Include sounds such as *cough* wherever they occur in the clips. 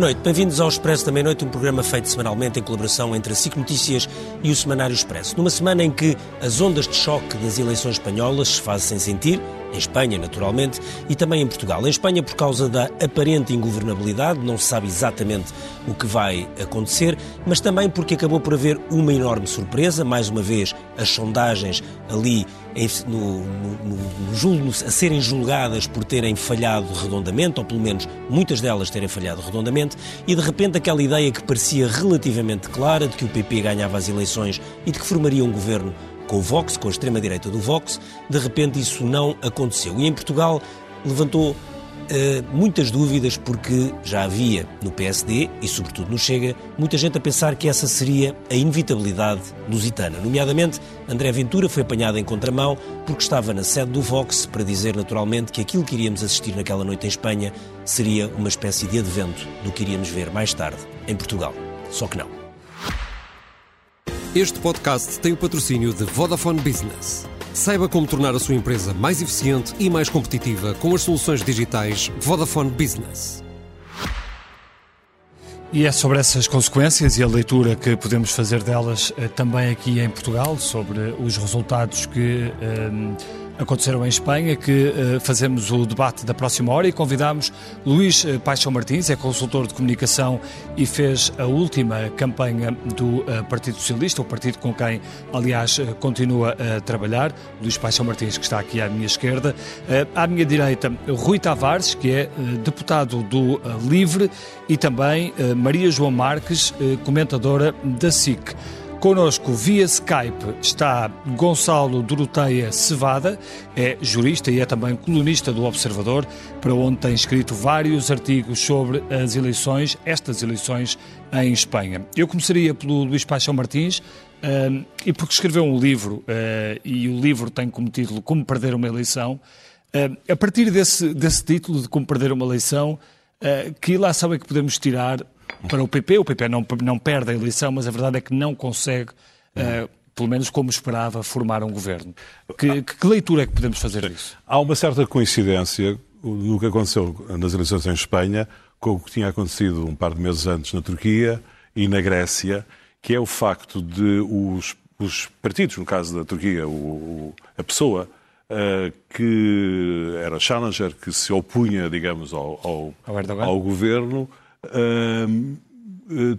Boa noite, bem-vindos ao Expresso da Meia-Noite, um programa feito semanalmente em colaboração entre a SIC Notícias e o Semanário Expresso. Numa semana em que as ondas de choque das eleições espanholas se fazem sentir, em Espanha, naturalmente, e também em Portugal. Em Espanha, por causa da aparente ingovernabilidade, não se sabe exatamente o que vai acontecer, mas também porque acabou por haver uma enorme surpresa. Mais uma vez, as sondagens ali no, no, no, a serem julgadas por terem falhado redondamente, ou pelo menos muitas delas terem falhado redondamente, e de repente aquela ideia que parecia relativamente clara de que o PP ganhava as eleições e de que formaria um governo com o Vox, com a extrema-direita do Vox, de repente isso não aconteceu. E em Portugal levantou Uh, muitas dúvidas porque já havia no PSD e sobretudo no Chega muita gente a pensar que essa seria a inevitabilidade lusitana. Nomeadamente, André Ventura foi apanhado em contramão porque estava na sede do Vox para dizer naturalmente que aquilo que iríamos assistir naquela noite em Espanha seria uma espécie de advento do que iríamos ver mais tarde em Portugal. Só que não. Este podcast tem o patrocínio de Vodafone Business. Saiba como tornar a sua empresa mais eficiente e mais competitiva com as soluções digitais Vodafone Business. E é sobre essas consequências e a leitura que podemos fazer delas eh, também aqui em Portugal, sobre os resultados que. Um, eh, aconteceram em Espanha, que uh, fazemos o debate da próxima hora e convidamos Luís uh, Paixão Martins, é consultor de comunicação e fez a última campanha do uh, Partido Socialista, o partido com quem, aliás, continua a trabalhar. Luís Paixão Martins, que está aqui à minha esquerda. à minha direita, Rui Tavares, que é deputado do Livre, e também Maria João Marques, comentadora da SIC. Conosco via Skype está Gonçalo Doroteia Cevada, é jurista e é também colunista do Observador, para onde tem escrito vários artigos sobre as eleições, estas eleições em Espanha. Eu começaria pelo Luís Paixão Martins, uh, e porque escreveu um livro, uh, e o livro tem como título Como Perder uma Eleição. Uh, a partir desse, desse título de Como Perder uma Eleição, que lá sabe que podemos tirar para o PP. O PP não, não perde a eleição, mas a verdade é que não consegue, uh, pelo menos como esperava, formar um governo. Que, que leitura é que podemos fazer disso? Há uma certa coincidência no que aconteceu nas eleições em Espanha com o que tinha acontecido um par de meses antes na Turquia e na Grécia, que é o facto de os, os partidos, no caso da Turquia, o, o, a pessoa uh, que era challenger, que se opunha, digamos, ao, ao, ao governo,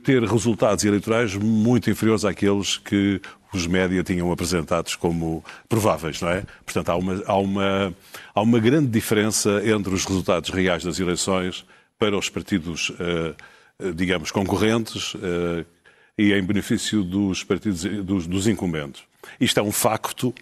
ter resultados eleitorais muito inferiores àqueles que os média tinham apresentados como prováveis, não é? Portanto, há uma, há uma, há uma grande diferença entre os resultados reais das eleições para os partidos, uh, digamos, concorrentes e em benefício dos partidos dos, dos incumbentes. Isto é um facto.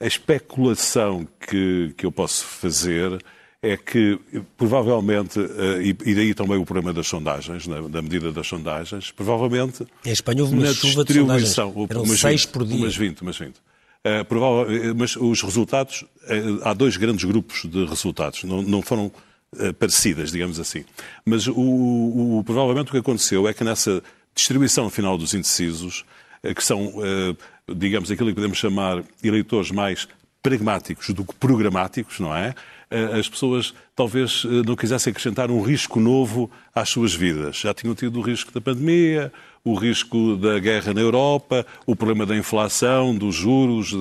A especulação que, que eu posso fazer é que provavelmente, eh, e daí também o problema das sondagens, da medida das sondagens, provavelmente. Em Espanha houve uma chuva de sondagens. Eram umas seis 20, por dia. Umas 20, umas 20. Uh, provável, mas os resultados, uh, há dois grandes grupos de resultados, não, não foram uh, parecidas, digamos assim. Mas o, o, provavelmente o que aconteceu é que nessa distribuição final dos indecisos, que são, digamos, aquilo que podemos chamar eleitores mais pragmáticos do que programáticos, não é? Eh, as pessoas talvez eh, não quisessem acrescentar um risco novo às suas vidas. Já tinham tido o risco da pandemia, o risco da guerra na Europa, o problema da inflação, dos juros,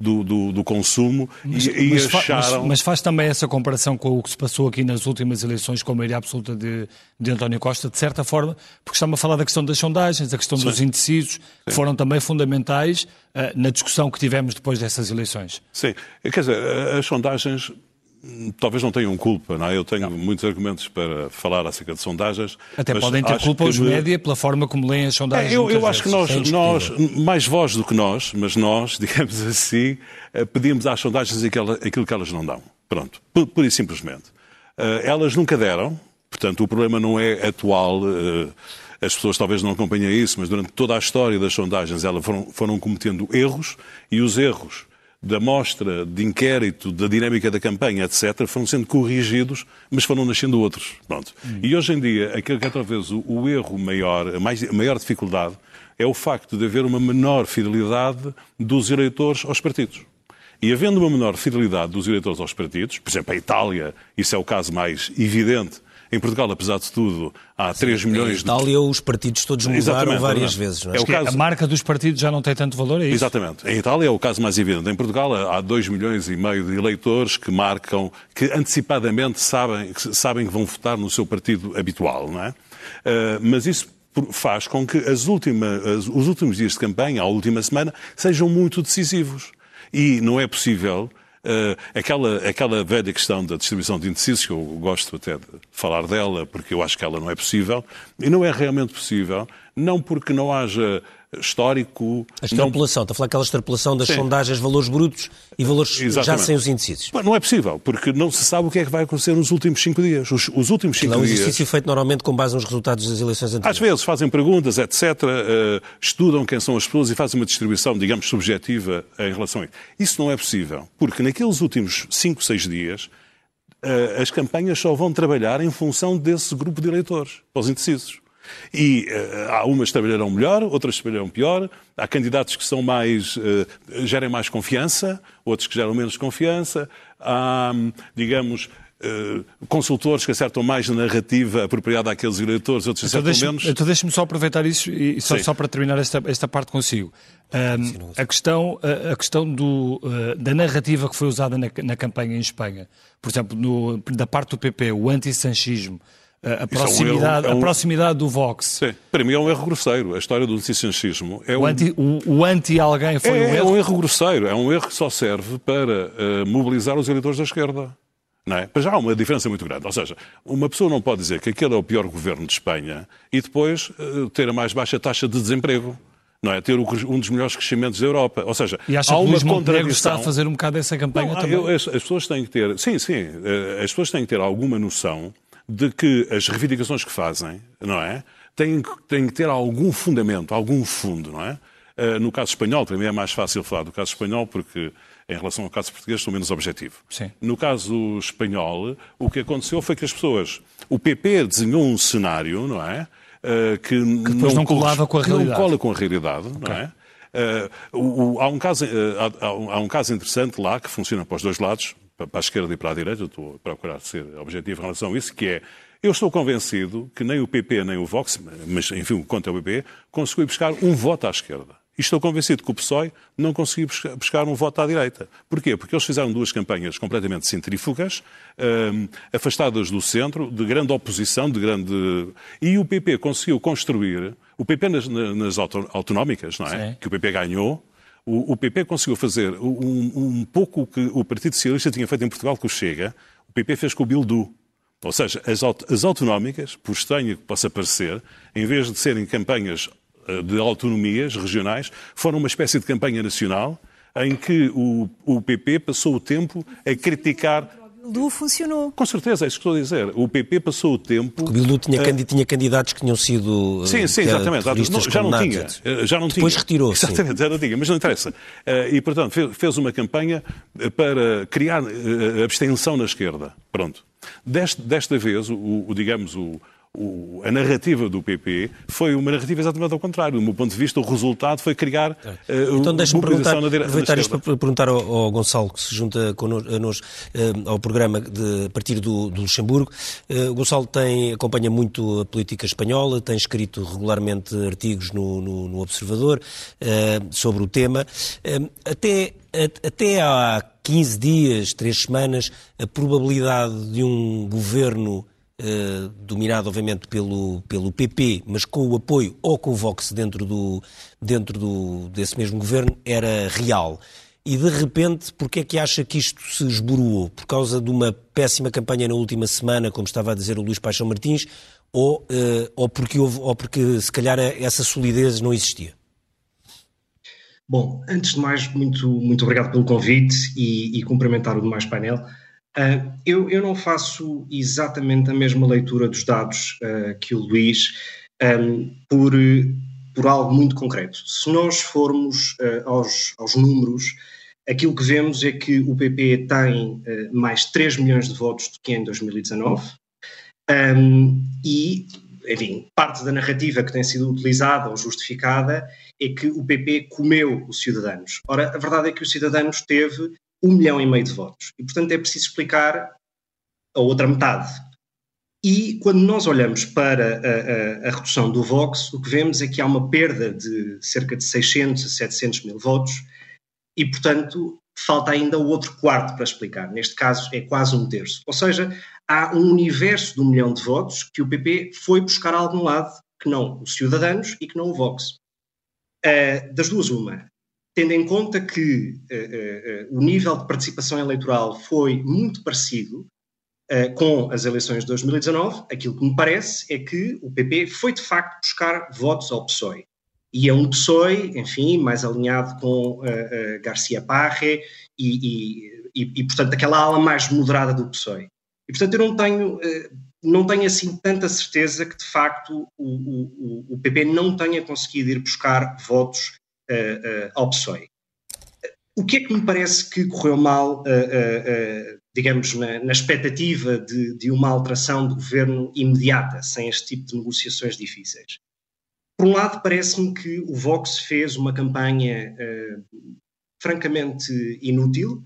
do, do, do, consumo mas, e, mas, acharam... Mas, mas, faz também essa comparação com o que se passou aqui nas últimas eleições com a maioria absoluta de, de António Costa, de certa forma, porque estamos a falar da questão das sondagens, da questão Sim. dos indecisos, que Sim. foram também fundamentais uh, na discussão que tivemos depois dessas eleições. Sim, quer dizer, as sondagens talvez não tenham culpa, não é? Eu tenho não. muitos argumentos para falar acerca de sondagens. Até podem ter culpa os me... média pela forma como leem as sondagens. É, eu, eu acho que nós, nós, mais voz do que nós, mas nós, *laughs* digamos assim, eh, pedimos às sondagens aquilo que elas não dão. Pronto, pura e simplesmente. Eh, elas nunca deram, portanto, o problema não é atual. Eh, as pessoas talvez não acompanhem isso, mas durante toda a história das sondagens elas foram, foram cometendo erros e os erros da mostra de inquérito, da dinâmica da campanha, etc., foram sendo corrigidos, mas foram nascendo outros. Pronto. Hum. E hoje em dia, aquilo que é talvez o, o erro maior, a, mais, a maior dificuldade, é o facto de haver uma menor fidelidade dos eleitores aos partidos. E havendo uma menor fidelidade dos eleitores aos partidos, por exemplo, a Itália, isso é o caso mais evidente, Em Portugal, apesar de tudo, há 3 milhões em Itália, de... os partidos todos mudaram Exatamente, várias vezes. Não é? é caso... A marca dos partidos já não tem tanto valor, é isso? Exatamente. Em Itália é o caso mais evidente. Em Portugal há 2 milhões e meio de eleitores que marcam, que antecipadamente sabem, que sabem que vão votar no seu partido habitual, não é? Uh, mas isso faz com que as últimas, os últimos dias de campanha, a última semana, sejam muito decisivos. E não é possível aquela, aquela velha questão da distribuição de indecisos, que eu gosto até de falar dela, porque eu acho que ela não é possível, e não é realmente possível, não porque não haja histórico. A extrapolação, não... está a falar aquela extrapolação das Sim. sondagens, valores brutos e valores Exatamente. já sem os indecisos. Não é possível, porque não se sabe o que é que vai acontecer nos últimos cinco dias. Os, os últimos cinco dias. É um exercício feito normalmente com base nos resultados das eleições anteriores. Às vezes fazem perguntas, etc., uh, estudam quem são as pessoas e fazem uma distribuição, digamos, subjetiva em relação a isso. Isso não é possível, porque naqueles últimos cinco, seis dias uh, as campanhas só vão trabalhar em função desse grupo de eleitores, os indecisos. E uh, há umas que trabalharão melhor, outras trabalharão pior. Há candidatos que são mais, uh, gerem mais confiança, outros que geram menos confiança. Há, digamos, Uh, consultores que acertam mais na narrativa apropriada àqueles eleitores, outros então acertam menos. Então deixe-me só aproveitar isso e só, só para terminar esta, esta parte consigo. Um, a questão, a, a questão do, uh, da narrativa que foi usada na, na campanha em Espanha, por exemplo, no, da parte do PP, o anti-sanchismo, a, proximidade, é um erro, é um... a proximidade do Vox. Sim, para mim é um erro grosseiro. A história do licencianismo é o, um... anti, o, o anti-alguém foi é, um erro? É um erro grosseiro. É um erro que só serve para uh, mobilizar os eleitores da esquerda. Não é? Mas já há uma diferença muito grande. Ou seja, uma pessoa não pode dizer que aquele é o pior governo de Espanha e depois uh, ter a mais baixa taxa de desemprego não é? Ter um dos melhores crescimentos da Europa. Ou seja, e acha há uma que Luís contradição. está a fazer um bocado essa campanha não, também? Eu, as, as, pessoas têm que ter, sim, sim, eh, as pessoas têm que ter alguma noção de que as reivindicações que fazem, não é? Têm, têm que ter algum fundamento, algum fundo, não é? Uh, no caso espanhol, para mim é mais fácil falar do caso espanhol porque em relação ao caso português sou menos objetivo. Sim. No caso espanhol, o que aconteceu foi que as pessoas, o PP desenhou um cenário, não é? Uh, que, que depois não, não colava com a realidade. Não cola com a realidade, okay. não é? Uh, o, o, há, um caso, há, há, um caso interessante lá que funciona para os dois lados para a esquerda e para a direita, estou a procurar ser objetivo em relação a isso, que é, eu estou convencido que nem o PP nem o Vox, mas enfim, contra o PP, conseguiu buscar um voto à esquerda. E estou convencido que o PSOE não conseguiu buscar um voto à direita. Porquê? Porque eles fizeram duas campanhas completamente centrífugas, um, afastadas do centro, de grande oposição, de grande... E o PP conseguiu construir, o PP nas, nas autonómicas, não é? Sim. Que o PP ganhou, o, o PP conseguiu fazer um, um, pouco o que o Partido Socialista tinha feito em Portugal com o Chega. O PP fez com o Bildu. Ou seja, as, as autonómicas, por estranho que possa parecer, em vez de serem campanhas eh, de autonomias regionais, foram uma espécie de campanha nacional em que o, o PP passou o tempo a criticar Bildu funcionou. Com certeza, é isso que estou a dizer. O PP passou o tempo. O Bildu tinha, uh... tinha candidatos que tinham sido. Sim, sim, exatamente. Não, já não tinha. Eh, já não Depois tinha. retirou. Exatamente, já não tinha, mas não interessa. Uh, e, portanto, fez, fez, uma campanha para criar uh, abstenção na esquerda. Pronto. Deste, desta vez, o, o digamos, o, o, a narrativa do PP foi uma narrativa exatamente ao contrário. Do meu ponto de vista, o resultado foi criar uh, então, deixa-me perguntar, na aproveitar isto para perguntar ao, ao, Gonçalo, que se junta connosco, uh, ao programa de, a partir do, do Luxemburgo. Uh, o Gonçalo tem, acompanha muito a política espanhola, tem escrito regularmente artigos no, no, no Observador uh, sobre o tema. até, até há 15 dias, 3 semanas, a probabilidade de um governo eh, dominado obviamente pelo, pelo PP, mas com o apoio ou com o Vox dentro, do, dentro do, desse mesmo governo, era real. E de repente, porquê é que acha que isto se esboroou? Por causa de uma péssima campanha na última semana, como estava a dizer o Luís Paixão Martins, ou, uh, ou, porque, houve, ou porque se calhar essa solidez não existia? Bom, antes de mais, muito, muito obrigado pelo convite e, e cumprimentar o demais painel. Uh, eu, eu, não faço exatamente a mesma leitura dos dados uh, que o Luís um, por, por algo muito concreto. Se nós formos uh, aos, aos, números, aquilo que vemos é que o PP tem mais 3 milhões de votos do que em 2019 um, e, enfim, parte da narrativa que tem sido utilizada ou justificada é que o PP comeu os cidadãos. Ora, a verdade é que os cidadãos teve um milhão e meio de votos. E, portanto, é preciso explicar a outra metade. E quando nós olhamos para a, a, a, redução do Vox, o que vemos é que há uma perda de cerca de 600 a 700 mil votos e, portanto, falta ainda o outro quarto para explicar. Neste caso, é quase um terço. Ou seja, há um universo de um milhão de votos que o PP foi buscar a algum lado que não os Ciudadanos e que não o Vox. Uh, das duas, uma. Tendo em conta que uh, uh, o nível de participação eleitoral foi muito parecido com as eleições de 2019, aquilo que me parece é que o PP foi de facto buscar votos ao PSOE. E é um PSOE, enfim, mais alinhado com Garcia Parre e, e, e, e, portanto, aquela ala mais moderada do PSOE. E, portanto, eu não tenho, não tenho assim tanta certeza que, de facto, o, o, o PP não tenha conseguido ir buscar votos PSOE. O que é que me parece que correu mal, digamos, na, na expectativa de, de, uma alteração do governo imediata, sem este tipo de negociações difíceis? Por um lado, parece-me que o Vox fez uma campanha francamente inútil,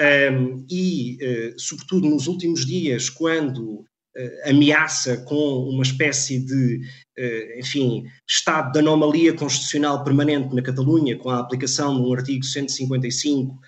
um, e, uh, sobretudo nos últimos dias, quando uh, ameaça com uma espécie de, enfim, estado de anomalia constitucional permanente na Catalunha, com a aplicação de um artigo 155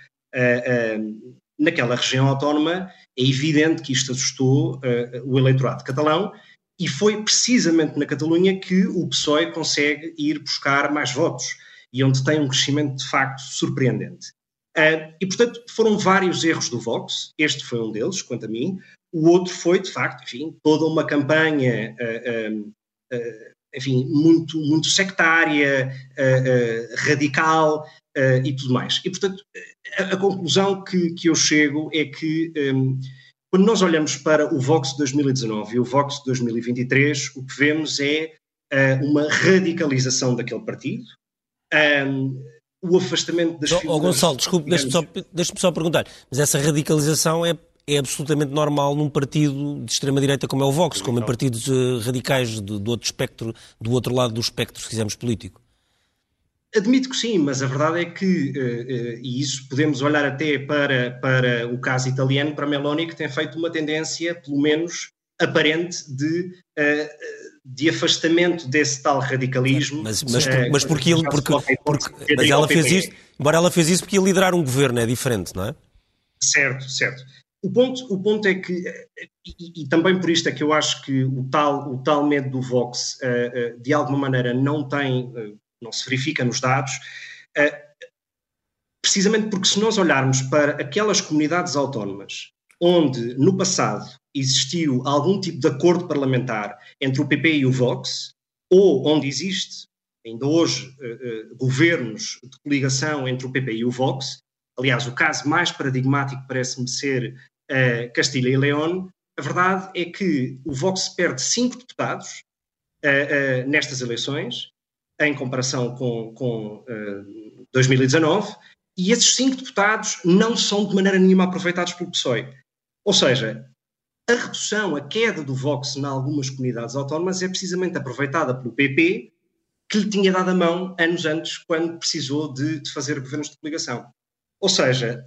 naquela região autónoma, é evidente que isto assustou o eleitorado catalão e foi precisamente na Catalunha que o PSOE consegue ir buscar mais votos e onde tem um crescimento de facto surpreendente. Uh, e, portanto, foram vários erros do Vox, este foi um deles, quanto a mim. O outro foi, de facto, enfim, toda uma campanha, uh, enfim, muito, muito sectária, radical e tudo mais. E, portanto, a, a conclusão que, que, eu chego é que, um, quando nós olhamos para o Vox de 2019 e o Vox de 2023, o que vemos é uma radicalização daquele partido. Um, o afastamento das oh, figuras... Oh, Gonçalo, desculpe, deixe-me só, deixe só perguntar, mas essa radicalização é, é absolutamente normal num partido de extrema-direita como é o Vox, como em partidos uh, radicais do, do, outro espectro, do outro lado do espectro, se quisermos, político? Admito que sim, mas a verdade é que, uh, uh, e isso podemos olhar até para, para o caso italiano, para Meloni, que tem feito uma tendência, pelo menos aparente, de de afastamento desse tal radicalismo. Mas, mas, é, mas porque, ele, porque, porque, mas ela fez isso, embora ela fez isso porque ia liderar um governo, é diferente, não é? Certo, certo. O ponto, o ponto é que, e, e, também por isto é que eu acho que o tal, o tal medo do Vox, uh, uh, de alguma maneira, não tem, uh, não se verifica nos dados, precisamente porque se nós olharmos para aquelas comunidades autónomas onde no passado existiu algum tipo de acordo parlamentar entre o PP e o Vox, ou onde existe, ainda hoje, governos de coligação entre o PP e o Vox. Aliás, o caso mais paradigmático parece-me ser uh, Castilha e León. A verdade é que o Vox perde cinco deputados nestas eleições, em comparação com, com 2019, e esses cinco deputados não são de maneira nenhuma aproveitados pelo PSOE. Ou seja, a redução, a queda do Vox em algumas comunidades autónomas é precisamente aproveitada pelo PP, que lhe tinha dado a mão anos antes, quando precisou de, de fazer governos de coligação. Ou seja,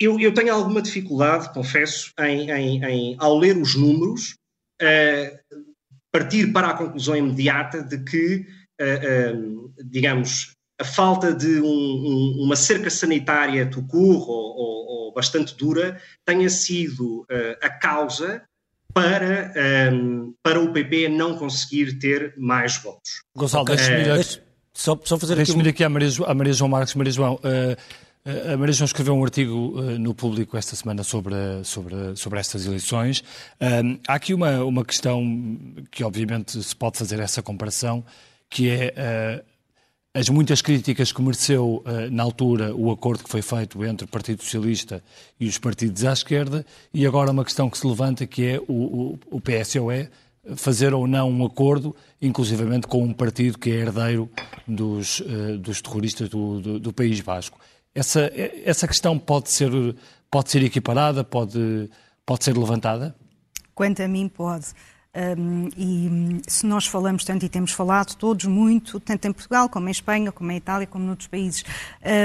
eu, eu, tenho alguma dificuldade, confesso, em, em, em ao ler os números, uh, partir para a conclusão imediata de que, uh, uh, digamos, a falta de um, um, uma cerca sanitária tucur ou, ou, ou, bastante dura tenha sido uh, a causa para, um, para o PP não conseguir ter mais votos. Gonçalo, deixe-me ir, uh, só, só fazer deixe aqui, um... aqui à Maria, à Maria João Marques. Maria João, uh, a Maria João escreveu um artigo no público esta semana sobre, sobre, sobre estas eleições. há aqui uma, uma questão que, obviamente, se pode fazer essa comparação, que é as muitas críticas que mereceu uh, na altura o acordo que foi feito entre o Partido Socialista e os partidos à esquerda, e agora uma questão que se levanta que é o, o, o PSOE fazer ou não um acordo, inclusivamente com um partido que é herdeiro dos, uh, dos terroristas do, do, do, País Basco. Essa, essa questão pode ser, pode ser equiparada, pode, pode ser levantada? Quanto a mim, pode. Um, e se nós falamos tanto e temos falado todos muito, tanto em Portugal como em Espanha, como em Itália, como noutros países,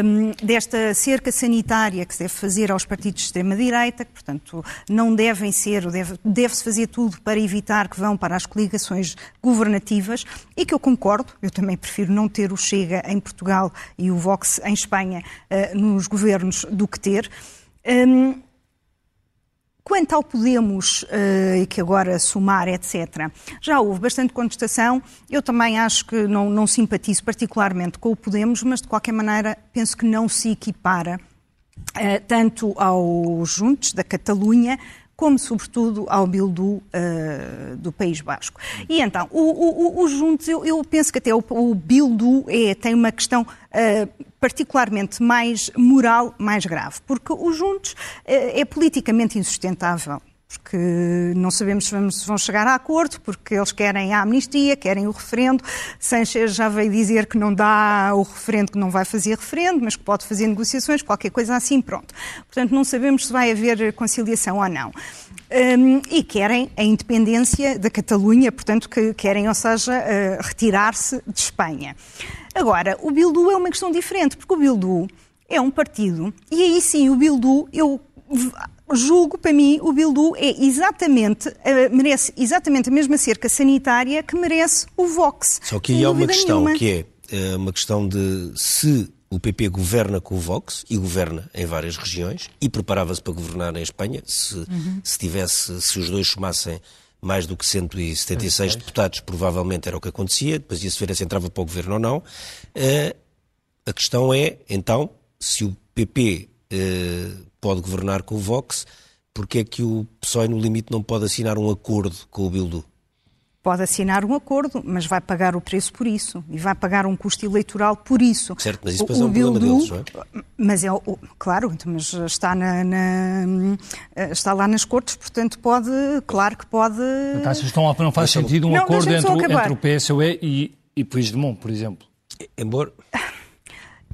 um, desta cerca sanitária que se deve fazer aos partidos de extrema-direita, que, portanto, não devem ser, deve, deve-se fazer tudo para evitar que vão para as coligações governativas, e que eu concordo, eu também prefiro não ter o Chega em Portugal e o Vox em Espanha uh, nos governos do que ter. Um, Quanto ao Podemos, uh, que agora somar, etc., já houve bastante contestação. Eu também acho que não, não simpatizo particularmente com o Podemos, mas de qualquer maneira penso que não se equipara uh, tanto aos Juntos da Catalunha como, sobretudo, ao Bildu uh, do País Basco. E então, os Juntos, eu, eu, penso que até o, o Bildu é, tem uma questão uh, particularmente mais moral, mais grave, porque os Juntos uh, é politicamente insustentável porque não sabemos se vamos, vão chegar a acordo, porque eles querem a amnistia, querem o referendo. Sanchez já veio dizer que não dá o referendo, que não vai fazer referendo, mas que pode fazer negociações, qualquer coisa assim, pronto. Portanto, não sabemos se vai haver conciliação ou não. Um, e querem a independência da Catalunha, portanto, que querem, ou seja, uh, retirar-se de Espanha. Agora, o Bildu é uma questão diferente, porque o Bildu é um partido, e aí sim, o Bildu, eu julgo, para mim, o Bildu é exatamente, uh, merece exatamente a mesma cerca sanitária que merece o Vox. Só que aí há uma questão, nenhuma. que é uh, uma questão de se o PP governa com o Vox e governa em várias regiões e preparava-se para governar em Espanha, se, uhum. se tivesse, se os dois somassem mais do que 176 deputados, provavelmente era o que acontecia, depois ia-se ver se entrava para o governo ou não. Uh, a questão é, então, se o PP uh, pode governar com o Vox, porque é que o PSOE, no limite, não pode assinar um acordo com o Bildu? Pode assinar um acordo, mas vai pagar o preço por isso. E vai pagar um custo eleitoral por isso. Certo, mas isso depois o, é um Bildu, problema deles, não é? Mas é, claro, mas está, na, na, está lá nas cortes, portanto pode, claro que pode... Então, não faz sentido um não, acordo entre, entre, o PSOE e, e Puigdemont, por exemplo? Embora... *laughs*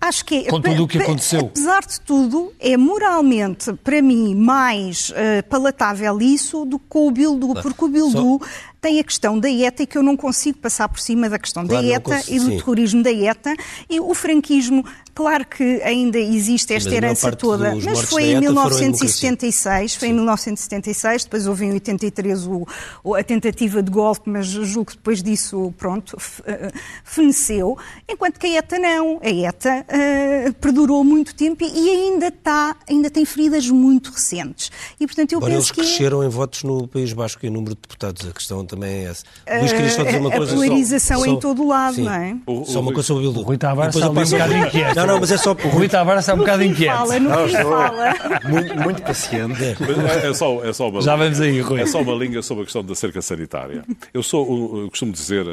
Acho que, com tudo o que aconteceu. Apesar de tudo, é moralmente, para mim, mais uh, palatável isso do que com o Bildu, porque o Bildu Só tem a questão da ETA e que eu não consigo passar por cima da questão claro, da ETA e do sim. terrorismo da ETA e o franquismo Claro que ainda existe esta herança toda, mas foi em 1976, foi em 1976, depois houve em 83 o, a tentativa de golpe, mas julgo que depois disso, pronto, eh, feneceu, enquanto que a ETA não. A ETA uh, perdurou muito tempo e ainda está, ainda tem feridas muito recentes. E, portanto, eu Agora, penso eles cresceram em votos no País Basco e em número de deputados, a questão também é essa. Luís, queria só dizer uma coisa. A polarização só, em todo o lado, sim. não é? O, o, só uma coisa sobre o Bildu. Rui Tavares está um bocado inquieto. *laughs* Não, não, mas é só... O Rui Tavares está um bocado inquieto. Fala, no fim fala. Muito, muito paciente. É, é, só, é só uma Já vamos aí, Rui. É só uma linha sobre a questão da cerca sanitária. Eu sou, eu costumo dizer,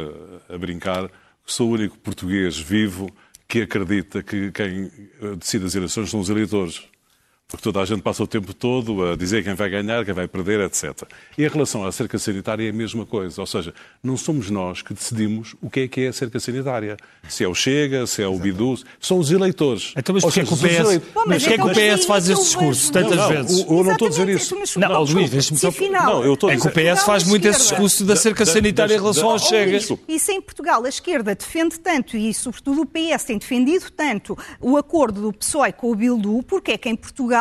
a, a brincar, que sou o único português vivo que acredita que quem decide as eleições são os eleitores porque toda a gente passa o tempo todo a dizer quem vai ganhar, quem vai perder, etc. E em relação à cerca sanitária é a mesma coisa, ou seja, não somos nós que decidimos o que é que é a cerca sanitária. Se é o Chega, se é o Bidu, são os eleitores. Então, mas porquê é que o PS, mas que é que o PS faz esse discurso tantas não, vezes? Eu não estou a dizer isso. Não, não Luís, deixa-me só... Não, eu estou a dizer... É que o PS faz muito esse discurso da cerca sanitária em relação ao Chega. E se em Portugal a esquerda defende tanto, e sobretudo o PS tem defendido tanto, o acordo do PSOE com o Bildu, porque é que em Portugal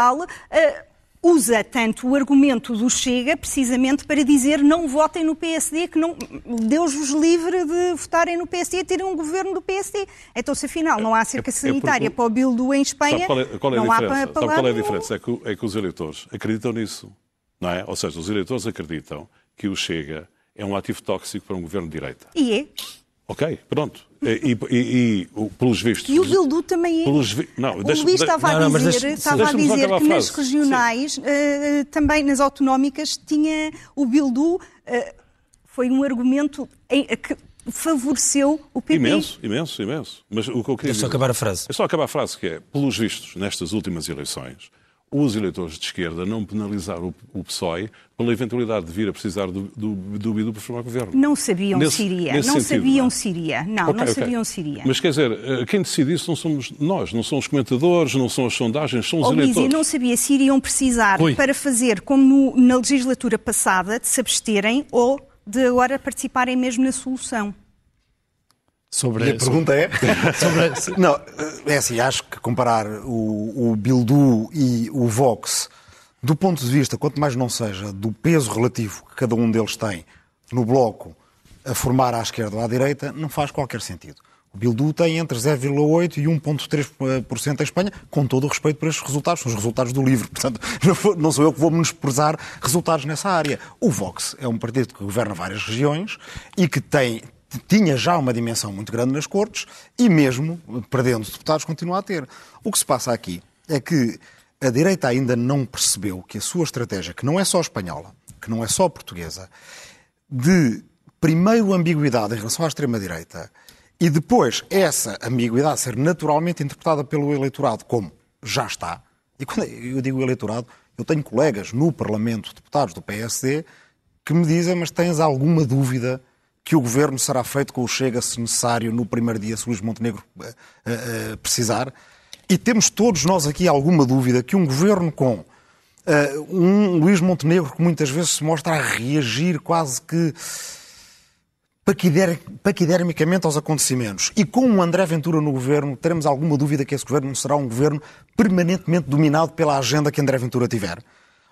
usa tanto o argumento do Chega precisamente para dizer não votem no PSD, que não Deus vos livre de votarem no PSD e terem um governo do PSD. Então, se afinal não há cerca é, é sanitária é para o Bildu em Espanha, qual é, qual é não há para, para Sabe qual é a diferença? É que, é que os eleitores acreditam nisso, não é? Ou seja, os eleitores acreditam que o Chega é um ativo tóxico para um governo de direita. E é. Ok, pronto. E, e, e, e, pelos vistos. E o Bildu também é. Pelos vi... não, o Luís estava a dizer, deixa, estava a dizer que nas regionais, uh, também nas autonómicas, tinha o Bildu. Uh, foi um argumento em, que favoreceu o PP. Imenso, imenso, imenso. Mas o que eu queria. É só acabar a frase. É só acabar a frase, que é, pelos vistos, nestas últimas eleições, os eleitores de esquerda não penalizar o, o PSOE pela eventualidade de vir a precisar do, do, do Bidu para formar governo. Não sabiam nesse, se iria. Nesse não sentido, sabiam não. se iria. Não, okay, não okay. sabiam se iria. Mas quer dizer, eh, quem decide isso não somos nós, não são os comentadores, não são as sondagens, são os oh, eleitores. E não sabia se iriam precisar Oi. para fazer, como no, na legislatura passada, de se absterem ou de agora participarem mesmo na solução. Sobre, e a pergunta é? *laughs* sobre... Não, é assim, acho que comparar o, o Bildu e o Vox, do ponto de vista, quanto mais não seja, do peso relativo que cada um deles tem no bloco a formar à esquerda ou à direita, não faz qualquer sentido. O Bildu tem entre 0,8% e 1,3% em Espanha, com todo o respeito por estes resultados, são os resultados do livro. *laughs* Portanto, não sou eu que vou menosprezar resultados nessa área. O Vox é um partido que governa várias regiões e que tem, tinha já uma dimensão muito grande nas cortes e mesmo, perdendo deputados, continua a ter. O que se passa aqui é que a direita ainda não percebeu que a sua estratégia, que não é só espanhola, que não é só portuguesa, de primeiro ambiguidade em relação à extrema-direita e depois essa ambiguidade ser naturalmente interpretada pelo eleitorado como já está. E quando eu digo eleitorado, eu tenho colegas no Parlamento, deputados do PSD, que me dizem, mas tens alguma dúvida que o governo será feito com o Chega, se necessário, no primeiro dia, se Luís Montenegro uh, uh, precisar? E temos todos nós aqui alguma dúvida que um governo com uh, um Luís Montenegro que muitas vezes se mostra a reagir quase que paquidermicamente aos acontecimentos. E com o André Ventura no governo, teremos alguma dúvida que esse governo não será um governo permanentemente dominado pela agenda que André Ventura tiver?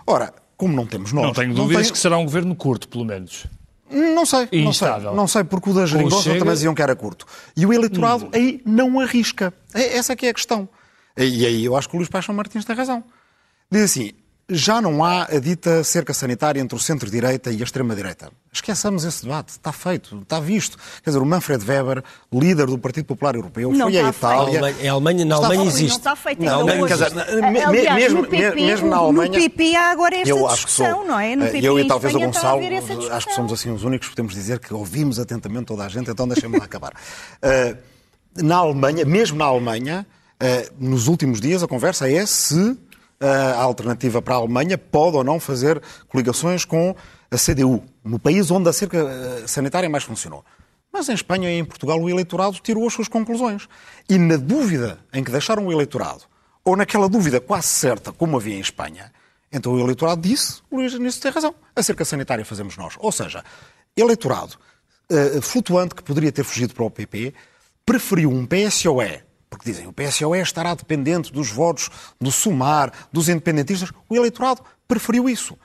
Ora, como não temos nós... Não tenho dúvidas não tenho... que será um governo curto, pelo menos. Não sei, não sei, não sei, porque o da Geringonça Chega... também diziam que era curto. E o eleitorado hum. aí não arrisca. É, essa é que é a questão. E aí eu acho que o Luís Paixão Martins tem razão. Diz assim, já não há a dita cerca sanitária entre o centro-direita e a extrema-direita. Esqueçamos esse debate, está feito, está visto. Quer dizer, o Manfred Weber, líder do Partido Popular Europeu, não foi à Itália. Em Alemanha, na Alemanha existe. Não está feito. Não, não, quer dizer, Aliás, mesmo, PP, mesmo na Alemanha. No PP há agora esta eu discussão, sou, não é? No PP, eu e talvez o Gonçalo, acho que somos assim os únicos que podemos dizer que ouvimos atentamente toda a gente, então deixem-me lá acabar. Uh, *laughs* na Alemanha, mesmo na Alemanha, uh, nos últimos dias a conversa é se a alternativa para a Alemanha pode ou não fazer coligações com a CDU, no país onde a cerca eh, sanitária mais funcionou. Mas em Espanha e em Portugal o eleitorado tirou as suas conclusões. E na dúvida em que deixaram o eleitorado, ou naquela dúvida quase certa, como havia em Espanha, então o eleitorado disse, Luís nisso tem razão, a cerca sanitária fazemos nós. Ou seja, eleitorado uh, flutuante que poderia ter fugido para o PP, preferiu um PSOE porque dizem o PSOE estará dependente dos votos do Sumar, dos independentistas. O eleitorado preferiu isso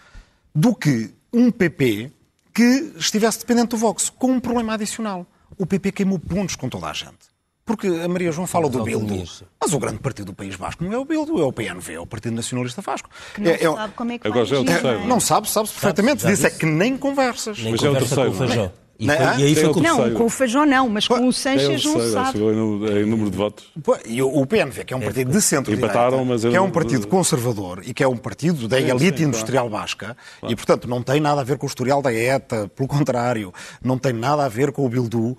do que um PP que estivesse dependente do Vox, com um problema adicional. O PP queimou pontos com toda a gente. Porque a Maria João fala do Bildu, mas o grande partido do País Vasco não é o Bildu, é o PNV, é o Partido Nacionalista Vasco. Que não é, é, sabe como é que vai Agora é o é, Não sabe, sabe-se perfeitamente. Diz é que nem conversas. Nem mas é o terceiro. E, foi, e aí foi com Não, com o Feijó não, mas com o Sanches não sabe. Em número de votos. E o PNV, que é um partido de centro-direita, que é um partido conservador e que é um partido da elite industrial basca, e portanto não tem nada a ver com o historial da ETA, pelo contrário, não tem nada a ver com o Bildu,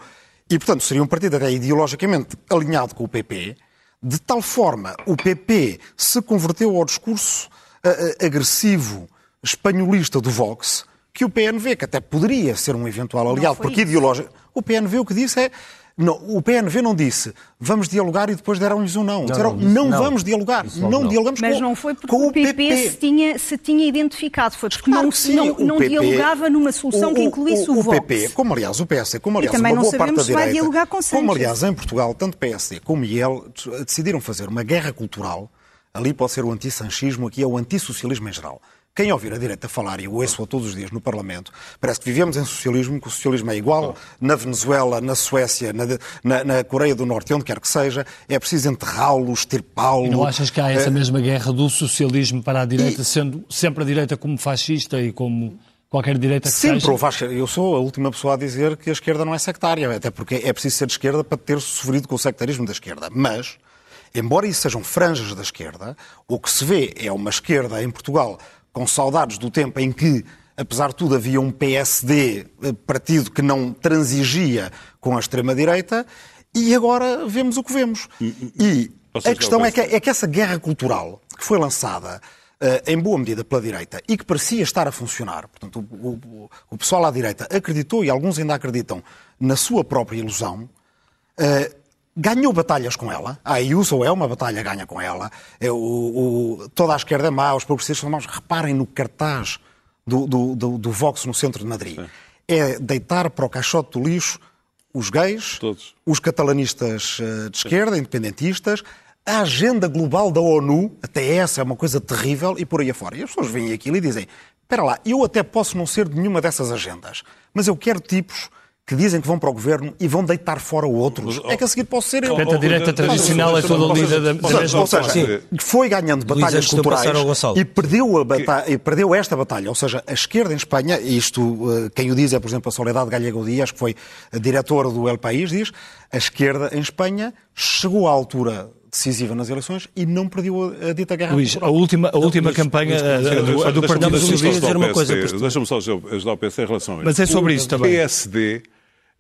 e portanto seria um partido até ideologicamente alinhado com o PP, de tal forma o PP se converteu ao discurso uh, agressivo espanholista do Vox, que o PNV, que até poderia ser um eventual aliado, porque ideológico. O PNV o que disse é. Não, o PNV não disse vamos dialogar e depois deram-lhes um não. Disseram não, não, vamos dialogar, não, não, dialogamos Mas com, não foi porque o PP, PP, Se, tinha, se tinha identificado, foi porque claro não, sim, não, não PP, dialogava numa solução o, que incluísse o, o, o Vox. PP, como aliás o PS, como aliás uma boa parte da direita, como aliás em Portugal, tanto PSD como IEL decidiram fazer uma guerra cultural, ali pode ser o antissanchismo, aqui é o antissocialismo em geral quem ouvir a direita falar, e eu ouço-a todos os dias no Parlamento, parece que vivemos em socialismo, que o socialismo é igual na Venezuela, na Suécia, na, na, na Coreia do Norte, onde quer que seja, é preciso enterrá-lo, extirpá-lo. E não achas que há essa é... mesma guerra do socialismo para a direita, e... sendo sempre a direita como fascista e como qualquer direita que Sempre seja. houve. Eu sou a última pessoa a dizer que a esquerda não é sectária, até porque é preciso ser de esquerda para ter sofrido com o sectarismo da esquerda. Mas, embora isso sejam franjas da esquerda, o que se vê é uma esquerda em Portugal com saudades do tempo em que, apesar de tudo, havia um PSD, eh, partido que não transigia com a extrema-direita, e agora vemos o que vemos. E a questão é que, é que essa guerra cultural que foi lançada uh, em boa medida pela direita e que parecia estar a funcionar, portanto, o, o, o pessoal à direita acreditou e alguns ainda acreditam na sua própria ilusão. Uh, ganhou batalhas com ela. A Ayuso é uma batalha ganha com ela. É o, o, toda a esquerda é má, os progressistas são maus. Reparem no cartaz do, do, do, do Vox no centro de Madrid. Sim. é deitar para o caixote do lixo os gays, Todos. os catalanistas eh, de esquerda, independentistas, a agenda global da ONU, até essa é uma coisa terrível, e por aí afora. E as pessoas vêm aquilo e dizem: espera lá, eu até posso não ser de nenhuma dessas agendas, mas eu quero tipos que dizem que vão para o governo e vão deitar fora outros. é que a seguir posso ser eu. A direita tradicional é toda lida da, mesma forma. Foi ganhando batalhas culturais e perdeu, a batalha, e perdeu esta batalha. Ou seja, a esquerda em Espanha, e isto eh, quem o diz é, por exemplo, a Soledade Gallego Dias, que foi diretora do El País, diz a esquerda em Espanha chegou à altura decisiva nas eleições e não perdeu a, a dita guerra. Luís, a última, a última Luís, campanha Luís, a, a do, Partido Socialista dizer uma coisa. Deixa-me só ajudar o PSD em relação a isso. Mas é sobre isso também. O PSD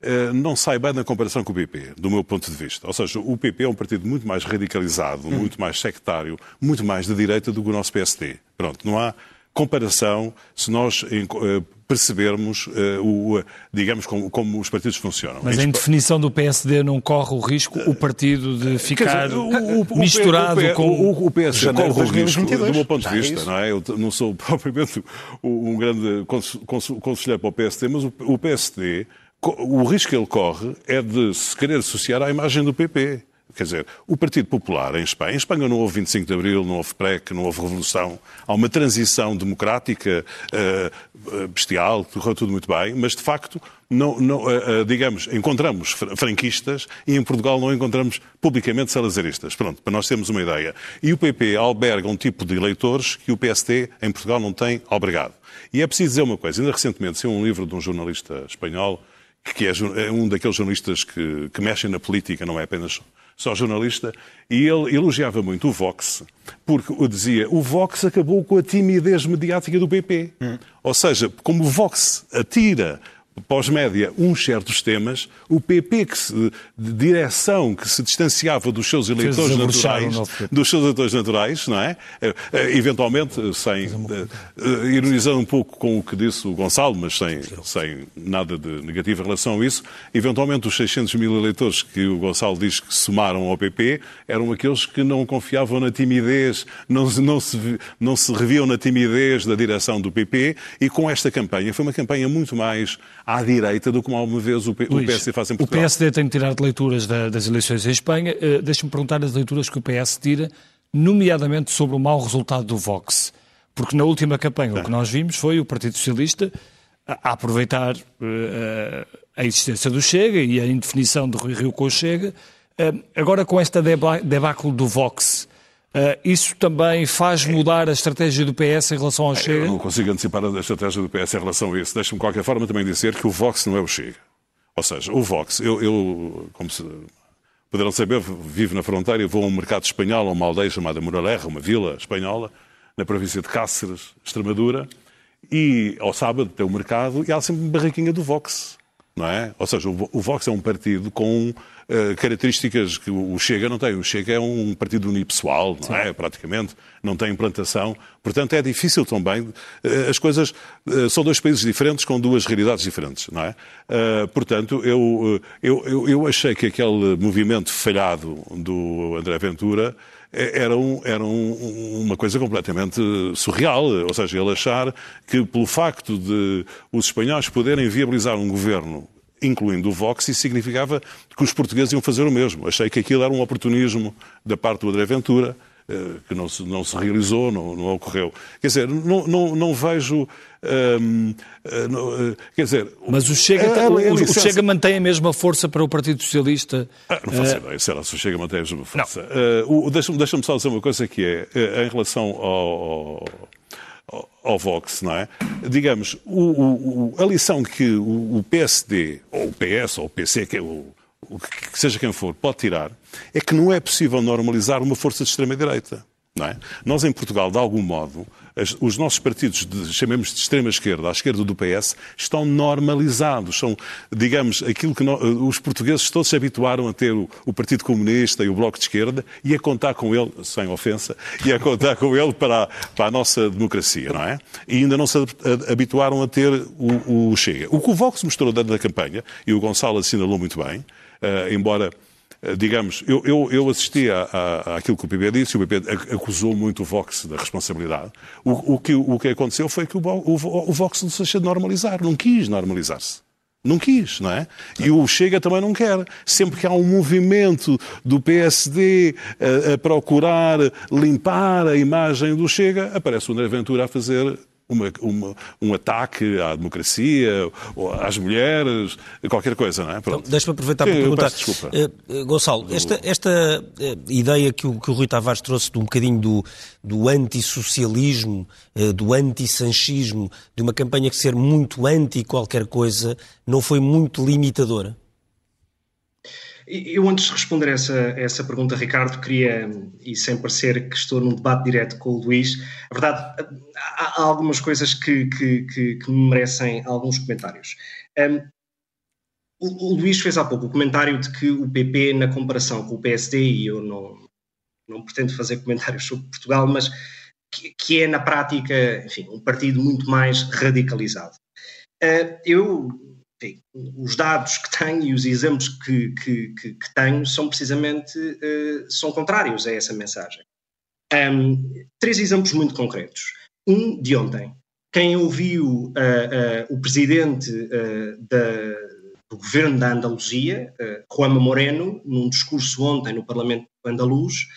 eh, não sai bem na comparação com o PP, do meu ponto de vista. Ou seja, o PP é um partido muito mais radicalizado, hum. muito mais sectário, muito mais de direita do que o nosso PSD. Pronto, não há comparação se nós eh, percebermos, eh, o, digamos, como, como, os partidos funcionam. Mas em definição do PSD não corre o risco o partido de ficar dizer, o, o, misturado com... O, o PSD corre o risco, do meu ponto de vista, não é? Eu não sou *laughs* propriamente um grande conselheiro para o PSD, mas o PSD o risco que ele corre é de se querer associar à imagem do PP. Quer dizer, o Partido Popular em Espanha, em Espanha não houve 25 de Abril, não houve PREC, não houve revolução, há uma transição democrática uh, bestial, correu tudo muito bem, mas de facto, não, não, uh, uh, digamos, encontramos franquistas e em Portugal não encontramos publicamente salazaristas. Pronto, para nós termos uma ideia. E o PP alberga um tipo de eleitores que o PST em Portugal não tem albergado. E é preciso dizer uma coisa, ainda recentemente saiu um livro de um jornalista espanhol que é, é um daqueles jornalistas que, que mexem na política, não é apenas só jornalista, e ele elogiava muito o Vox, porque o dizia, o Vox acabou com a timidez mediática do PP. Hum. Ou seja, como o Vox atira pós-média uns certos temas, o PP que se, de direção que se distanciava dos seus eleitores naturais, dos seus eleitores naturais, não é? Eh, eh, eventualmente, sem uh, ironizando um pouco com o que disse o Gonçalo, mas sem, sem nada de negativo em relação a isso, eventualmente os 600 mil eleitores que o Gonçalo diz que somaram ao PP eram aqueles que não confiavam na timidez, não, não, se, não se reviam na timidez da direção do PP e com esta campanha foi uma campanha muito mais à direita do que alguma vez o, Luís, PSD faz em Portugal. O PSD tem de tirar leituras da, das eleições em Espanha. Uh, Deixe-me perguntar as leituras que o PS tira, nomeadamente sobre o mau resultado do Vox. Porque na última campanha o que nós vimos foi o Partido Socialista a aproveitar uh, a existência do Chega e a indefinição de Rui Rio com o Chega. Uh, agora com esta debacle do Vox, Uh, isso também faz mudar a estratégia do PS em relação ao Chega? Eu não consigo antecipar a estratégia do PS em relação a isso. Deixa-me, de qualquer forma, também dizer que o Vox não é o Chega. Ou seja, o Vox, eu, eu como se poderão saber, vivo na fronteira e vou a um mercado espanhol, a uma aldeia chamada Moraleja, uma vila espanhola, na província de Cáceres, Extremadura, e ao sábado tem o um mercado e há sempre uma barraquinha do Vox. Não é? Ou seja, o Vox é um partido com uh, características que o Chega não tem. O Chega é um partido unipessoal, não é? Praticamente, não tem implantação. Portanto, é difícil também. Uh, as coisas uh, são dois países diferentes com duas realidades diferentes, não é? portanto, eu, eu, eu, eu achei que aquele movimento falhado do André Ventura era, um, era um, uma coisa completamente surreal. Ou seja, ele achar que, pelo facto de os espanhóis poderem viabilizar um governo incluindo o Vox, isso significava que os portugueses iam fazer o mesmo. Achei que aquilo era um oportunismo da parte do André Ventura, eh, que não se, não se realizou, não, não ocorreu. Quer dizer, não, não, não vejo. Hum, quer dizer, mas o Chega, a, a, o, o, Chega mantém a mesma força para o Partido Socialista? Ah, não faço uh... ideia, sei lá, se o Chega mantém a mesma força. Uh, Deixa-me deixa só dizer uma coisa que é, em relação ao, ao, ao Vox, não é? Digamos, o, o, a lição que o, PSD, ou o PS, ou o PC, que, é o, que seja quem for, pode tirar, é que não é possível normalizar uma força de extrema-direita. É? Nós, em Portugal, de algum modo, os nossos partidos, de, chamemos de extrema-esquerda, à esquerda do PS, estão normalizados. São, digamos, aquilo que os portugueses todos se habituaram a ter o, o, Partido Comunista e o Bloco de Esquerda e a contar com ele, sem ofensa, e a contar com ele para a, para a nossa democracia, não é? E ainda não se habituaram a ter o, o Chega. O que o Vox mostrou dentro da campanha, e o Gonçalo assinalou muito bem, uh, embora eh, digamos, eu, eu, eu assisti à, à, àquilo que o PP disse, o PP acusou muito o Vox da responsabilidade. O, o, que, o que aconteceu foi que o, o, o Vox não se deixou de normalizar, não quis normalizar-se. Não quis, não é? E o Chega também não quer. Sempre que há um movimento do PSD a, a procurar limpar a imagem do Chega, aparece o André Ventura a fazer uma, uma, um ataque à democracia, às mulheres, qualquer coisa, não é? Então, Deixa-me aproveitar para perguntar. Desculpa. Uh, Gonçalo, esta, esta uh, ideia que o, que o Rui Tavares trouxe de um bocadinho do, do antissocialismo, uh, do anti-sanchismo, de uma campanha que ser muito anti qualquer coisa, não foi muito limitadora? Eu, antes de responder essa, essa pergunta, Ricardo, queria, e sem parecer que estou num debate direto com o Luís, a verdade, há, algumas coisas que, que, que, que, me merecem alguns comentários. Um, o, o, Luís fez há pouco o comentário de que o PP, na comparação com o PSD, e eu não, não pretendo fazer comentários sobre Portugal, mas que, que é, na prática, enfim, um partido muito mais radicalizado. Uh, eu os dados que tenho e os exemplos que, que, que, que tenho são precisamente uh, são contrários a essa mensagem. Um, três exemplos muito concretos. Um de ontem. Quem ouviu uh, uh, o presidente da, do governo da Andaluzia, uh, Moreno, num discurso ontem no Parlamento andaluz,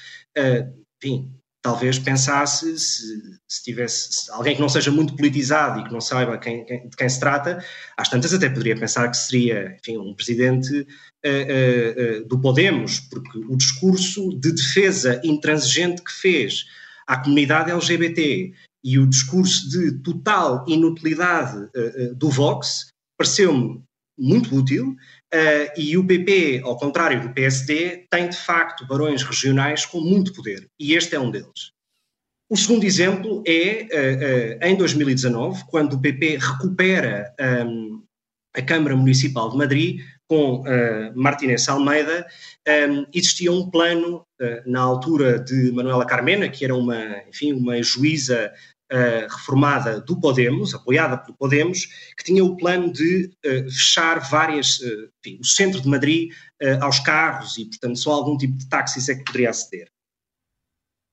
enfim, talvez pensasse, se, se tivesse se alguém que não seja muito politizado e que não saiba quem, quem, de quem se trata, às tantas até poderia pensar que seria enfim, um presidente uh, uh, uh, do Podemos, porque o discurso de defesa intransigente que fez à comunidade LGBT e o discurso de total inutilidade do Vox pareceu-me muito útil Uh, e o PP, ao contrário do PSD, tem de facto barões regionais com muito poder, e este é um deles. O segundo exemplo é uh, uh, em 2019, quando o PP recupera um, a Câmara Municipal de Madrid com Martínez Almeida, um, existia um plano na altura de Manuela Carmena, que era uma, enfim, uma juíza uh, reformada do Podemos, apoiada pelo Podemos, que tinha o plano de uh, fechar várias, uh, enfim, o centro de Madrid aos carros e, portanto, só algum tipo de táxis é que poderia aceder.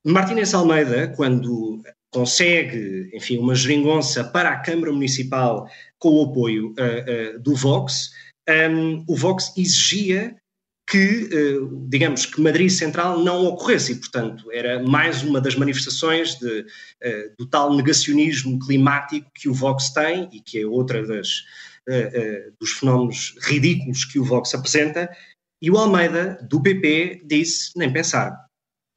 Martínez Almeida, quando consegue, enfim, uma geringonça para a Câmara Municipal com o apoio do Vox, um, ehm, o Vox exigia que, eh, digamos, que Madrid Central não ocorresse e, portanto, era mais uma das manifestações de, eh, do tal negacionismo climático que o Vox tem e que é outra das, eh, dos fenómenos ridículos que o Vox apresenta, e o Almeida, do PP, disse nem pensar.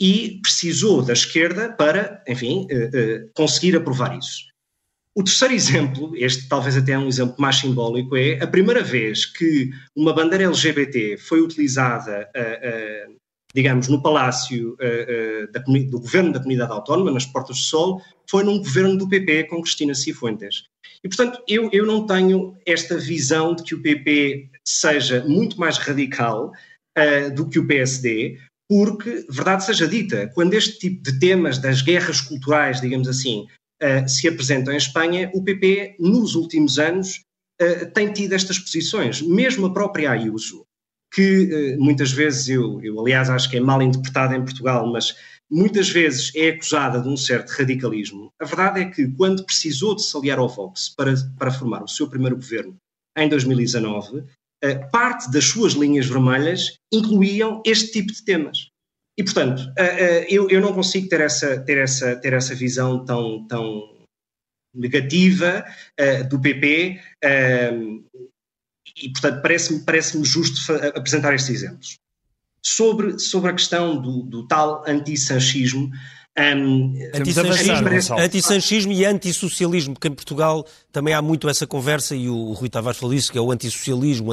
E precisou da esquerda para, enfim, conseguir aprovar isso. O terceiro exemplo, este talvez até é um exemplo mais simbólico, é a primeira vez que uma bandeira LGBT foi utilizada, uh, uh, digamos, no palácio uh, da, do governo da comunidade autónoma, nas Portas do Sol, foi num governo do PP com Cristina Cifuentes. E, portanto, eu, eu não tenho esta visão de que o PP seja muito mais radical do que o PSD, porque, verdade seja dita, quando este tipo de temas das guerras culturais, digamos assim, uh, se apresentam em Espanha, o PP, nos últimos anos, uh, tem tido estas posições. Mesmo a própria Ayuso, que uh, muitas vezes eu, eu, aliás, acho que é mal interpretada em Portugal, mas muitas vezes é acusada de um certo radicalismo. A verdade é que, quando precisou de se aliar ao Vox para, para formar o seu primeiro governo em 2019, parte das suas linhas vermelhas incluíam este tipo de temas. E, portanto, uh, uh, eu, eu não consigo ter essa, ter essa, ter essa visão tão, tão negativa uh, do PP e, portanto, parece-me parece justo apresentar estes exemplos. Sobre, sobre a questão do, do tal anti-sanchismo, um, antissanchismo, antissanchismo e antissocialismo, porque em Portugal também há muito essa conversa e o Rui Tavares falou isso, que é o antissocialismo.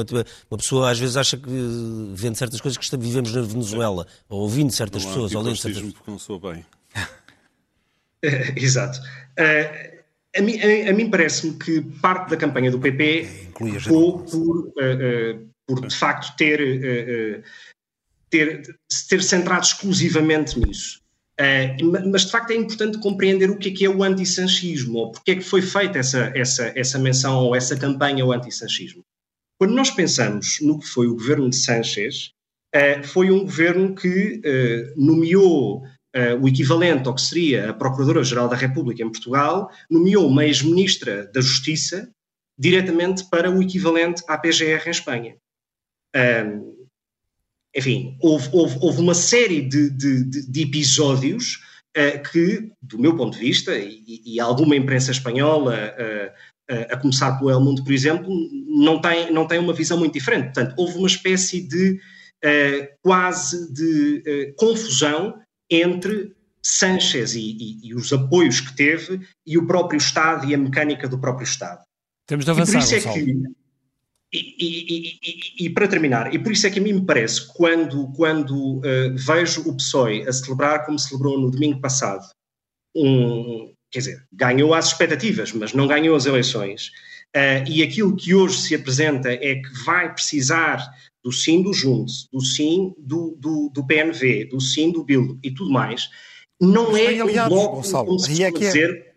Uma pessoa às vezes acha que vende certas coisas que vivemos na Venezuela, ou ouvindo certas não pessoas, ou lendo certas porque não sou bem. *laughs* Exato. Uh, a mim, a, a mim parece-me que parte da campanha do PP é, ficou por, uh, uh, por de facto ter, ter, ter centrado exclusivamente nisso. Uh, mas de facto é importante compreender o que é que é o antissanchismo, ou porque é que foi feita essa, essa, essa menção ou essa campanha ao antissanchismo. Quando nós pensamos no que foi o governo de Sánchez, uh, foi um governo que uh, nomeou o equivalente ao que seria a Procuradora-Geral da República em Portugal, nomeou uma ex-ministra da Justiça diretamente para o equivalente à PGR em Espanha. Enfim, houve, houve, houve, uma série de, de, de episódios uh, que, do meu ponto de vista, e, e alguma imprensa espanhola, uh, uh, a começar pelo El Mundo, por exemplo, não tem, não tem uma visão muito diferente. Portanto, houve uma espécie de quase de confusão entre Sanchez e, e, e, os apoios que teve e o próprio Estado e a mecânica do próprio Estado. Temos de avançar, e por isso é que, e, e, e, para terminar, e por isso é que a mim me parece, quando, quando uh, vejo o PSOE a celebrar como celebrou no domingo passado, um, quer dizer, ganhou as expectativas, mas não ganhou as eleições, uh, e aquilo que hoje se apresenta é que vai precisar do sim do Juntos, do sim do, do, do PNV, do sim do Bildo e tudo mais, não é aliados, um bloco, Gonçalo, como se é que é...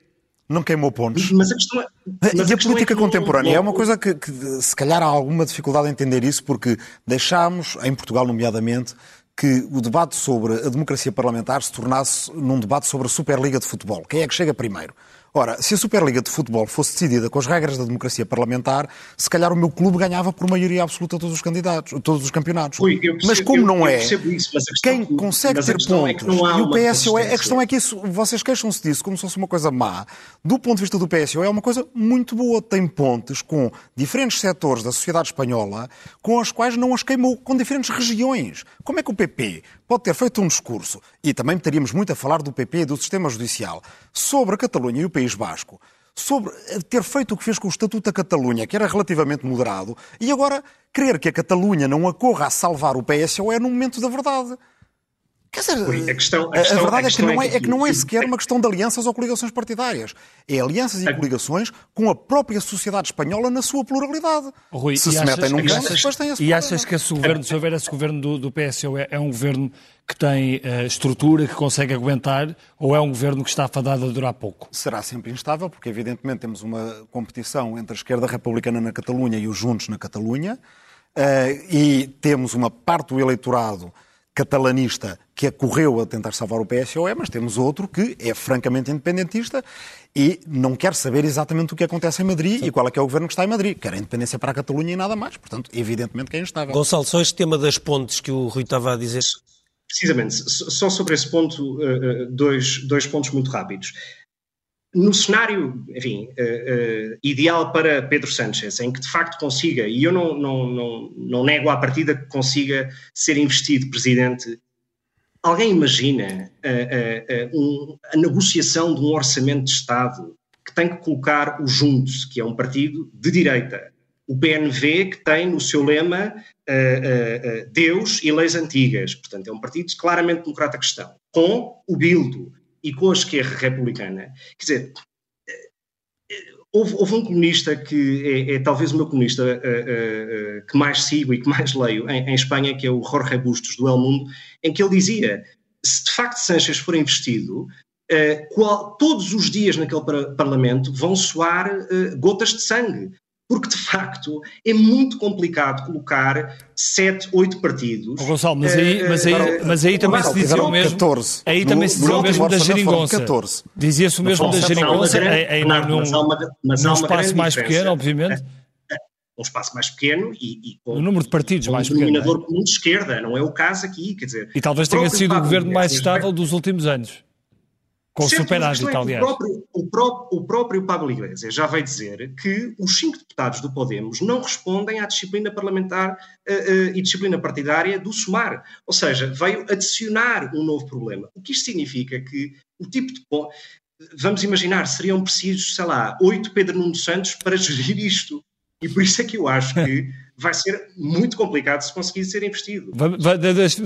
não queimou pontos. Mas a questão é. Mas e a, a política é contemporânea é uma coisa que, que, se calhar há alguma dificuldade em entender isso, porque deixámos, em Portugal, nomeadamente, que o debate sobre a democracia parlamentar se tornasse num debate sobre a Superliga de Futebol. Quem é que chega primeiro? Ora, se a Superliga de Futebol fosse decidida com as regras da democracia parlamentar, se calhar o meu clube ganhava por maioria absoluta todos os candidatos, todos os campeonatos. Ui, percebo, mas como eu, não é, isso, quem consegue ter pontos é e o PSOE, a questão é que isso, vocês queixam-se disso como se fosse uma coisa má. Do ponto de vista do PSOE é uma coisa muito boa, tem pontes com diferentes setores da sociedade espanhola com as quais não as queimou, com diferentes regiões. Como é que o PP pode ter feito um discurso, e também teríamos muito a falar do PP e do sistema judicial, sobre a Catalunha e o País Basco, sobre ter feito o que fez com o Estatuto da Catalunha, que era relativamente moderado, e agora querer que a Catalunha não acorra a salvar o PSOE no momento da verdade. Quer dizer, a, questão, a, questão, a verdade a é, que não é, é, que não é sequer uma questão de alianças ou coligações partidárias. É alianças e coligações com a própria sociedade espanhola na sua pluralidade. Rui, se se achas, metem num campo, depois têm esse E achas que esse governo, se houver esse governo do, do PSOE, é, é um governo que tem uh, estrutura, que consegue aguentar, ou é um governo que está fadado a durar pouco? Será sempre instável, porque evidentemente temos uma competição entre a esquerda republicana na Catalunha e os Juntos na Catalunha, uh, e temos uma parte do eleitorado catalanista que acorreu a tentar salvar o PSOE, mas temos outro que é francamente independentista e não quer saber exatamente o que acontece em Madrid Sim. e qual é que é o governo que está em Madrid. Quer a independência para a Catalunha e nada mais. Portanto, evidentemente que é instável. Gonçalo, só este tema das pontes que o Rui estava a dizer. Precisamente, só sobre esse ponto, eh, eh, dois, dois pontos muito rápidos. No cenário, enfim, uh, uh, ideal para Pedro Sánchez, em que de facto consiga, e eu não, não, não, não nego à partida que consiga ser investido presidente, alguém imagina uh, um, a negociação de um orçamento de Estado que tem que colocar o Juntos, que é um partido de direita, o PNV, que tem no seu lema Deus e leis antigas, portanto é um partido claramente democrata cristão, com o Bildo, e com a esquerda republicana. Quer dizer, houve, houve um comunista que é, é, talvez o meu comunista uh, uh, uh, que mais sigo e que mais leio em, em, Espanha, que é o Jorge Bustos, do El Mundo, em que ele dizia: se de facto Sanchez for investido, qual, todos os dias naquele parlamento vão soar gotas de sangue porque de facto é muito complicado colocar sete, oito partidos. Oh, Gonçalo, mas aí, mas aí, eh, mas aí também se dizia o mesmo. 14. Aí também se dizia o mesmo da geringonça. Dizia-se o mesmo da geringonça num espaço mais pequeno, obviamente. Um espaço mais pequeno e, e com o número de partidos um mais pequeno. Um denominador é? comum de esquerda, não é o caso aqui, quer dizer. E talvez tenha sido o governo mais estável dos últimos anos. Com certo, superávit, é aliás. O próprio, o, próprio, o próprio Pablo Iglesias já vai dizer que os cinco deputados do Podemos não respondem à disciplina parlamentar uh, uh, e disciplina partidária do SUMAR. Ou seja, veio adicionar um novo problema. O que isto significa que o tipo de. Vamos imaginar, seriam precisos, sei lá, oito Pedro Nuno Santos para gerir isto. E por isso é que eu acho que *laughs* vai ser muito complicado se conseguir ser investido.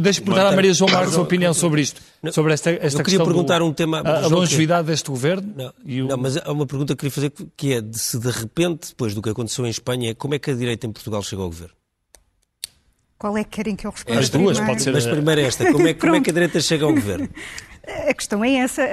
Deixa-me perguntar à Maria João Marques a opinião sobre isto, sobre esta, esta eu queria perguntar do, um tema... A, a longevidade que... deste governo. Não, o... não, mas há uma pergunta que queria fazer que é de se de repente, depois do que aconteceu em Espanha, como é que a direita em Portugal chegou ao governo? Qual é que querem que eu responda? As duas, pode ser. Mas primeiro esta, como é, como é que a direita chega ao governo? *laughs* A questão é essa.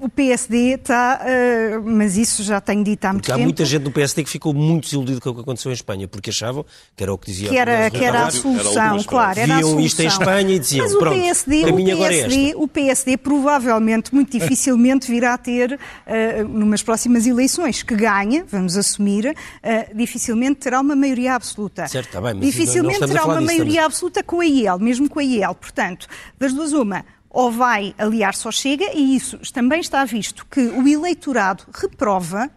O PSD está. Uh, mas isso já tenho dito há muito porque tempo. Há muita gente no PSD que ficou muito desiludido com o que aconteceu em Espanha, porque achavam que era o que dizia que era, que era a solução, era claro. Era Viam isto em Espanha e diziam: mas o pronto, PSD, o PSD, é o PSD provavelmente, muito *laughs* dificilmente, virá a ter, uh, numas próximas eleições, que ganha, vamos assumir, uh, dificilmente terá uma maioria absoluta. Certo, está bem, mas dificilmente não, não terá uma disso, maioria estamos... absoluta com a IEL, mesmo com a IEL. Portanto, das duas, uma ou vai aliar-se ao Chega, e isso também está visto que o eleitorado reprova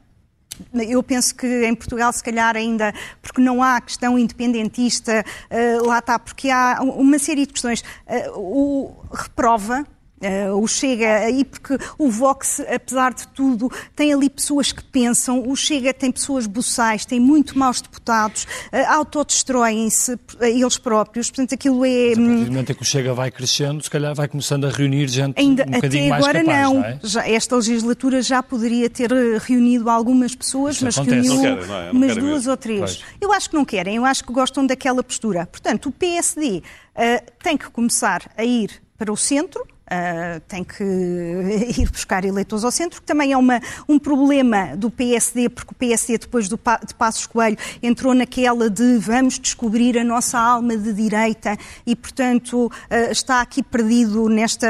eu penso que em Portugal, se calhar, ainda, porque não há questão independentista, uh, lá está, porque há uma série de questões. Uh, o reprova Uh, o Chega, e porque o Vox, apesar de tudo, tem ali pessoas que pensam, o Chega tem pessoas buçais, tem muito maus deputados, uh, autodestroem-se uh, eles próprios, portanto aquilo é... Mas a partir do momento em que o Chega vai crescendo, se calhar vai começando a reunir gente Ainda, um bocadinho até agora mais capaz, não. não é? já, esta legislatura já poderia ter reunido algumas pessoas, Isso mas acontece. reuniu não é? Umas duas mesmo. ou três. Pois. Eu acho que não querem, eu acho que gostam daquela postura. Portanto, o PSD tem que começar a ir para o centro, Uh, tem que *laughs* ir buscar eleitores ao centro, que também é uma, um problema do PSD, porque o PSD, depois do, de Passos Coelho, entrou naquela de vamos descobrir a nossa alma de direita e, portanto, uh, está aqui perdido nesta,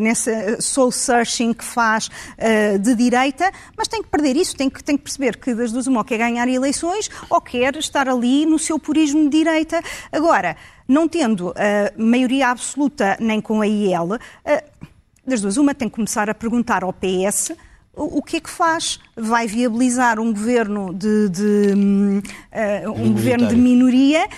nessa soul searching que faz uh, de direita, mas tem que perder isso, tem que, tem que perceber que das duas uma ou quer ganhar eleições ou quer estar ali no seu purismo de direita. Agora, não tendo uh, maioria absoluta nem com a IEL, uh, das duas, uma tem que começar a perguntar ao PS o, o que é que faz. Vai viabilizar um governo de, de um, uh, um governo de minoria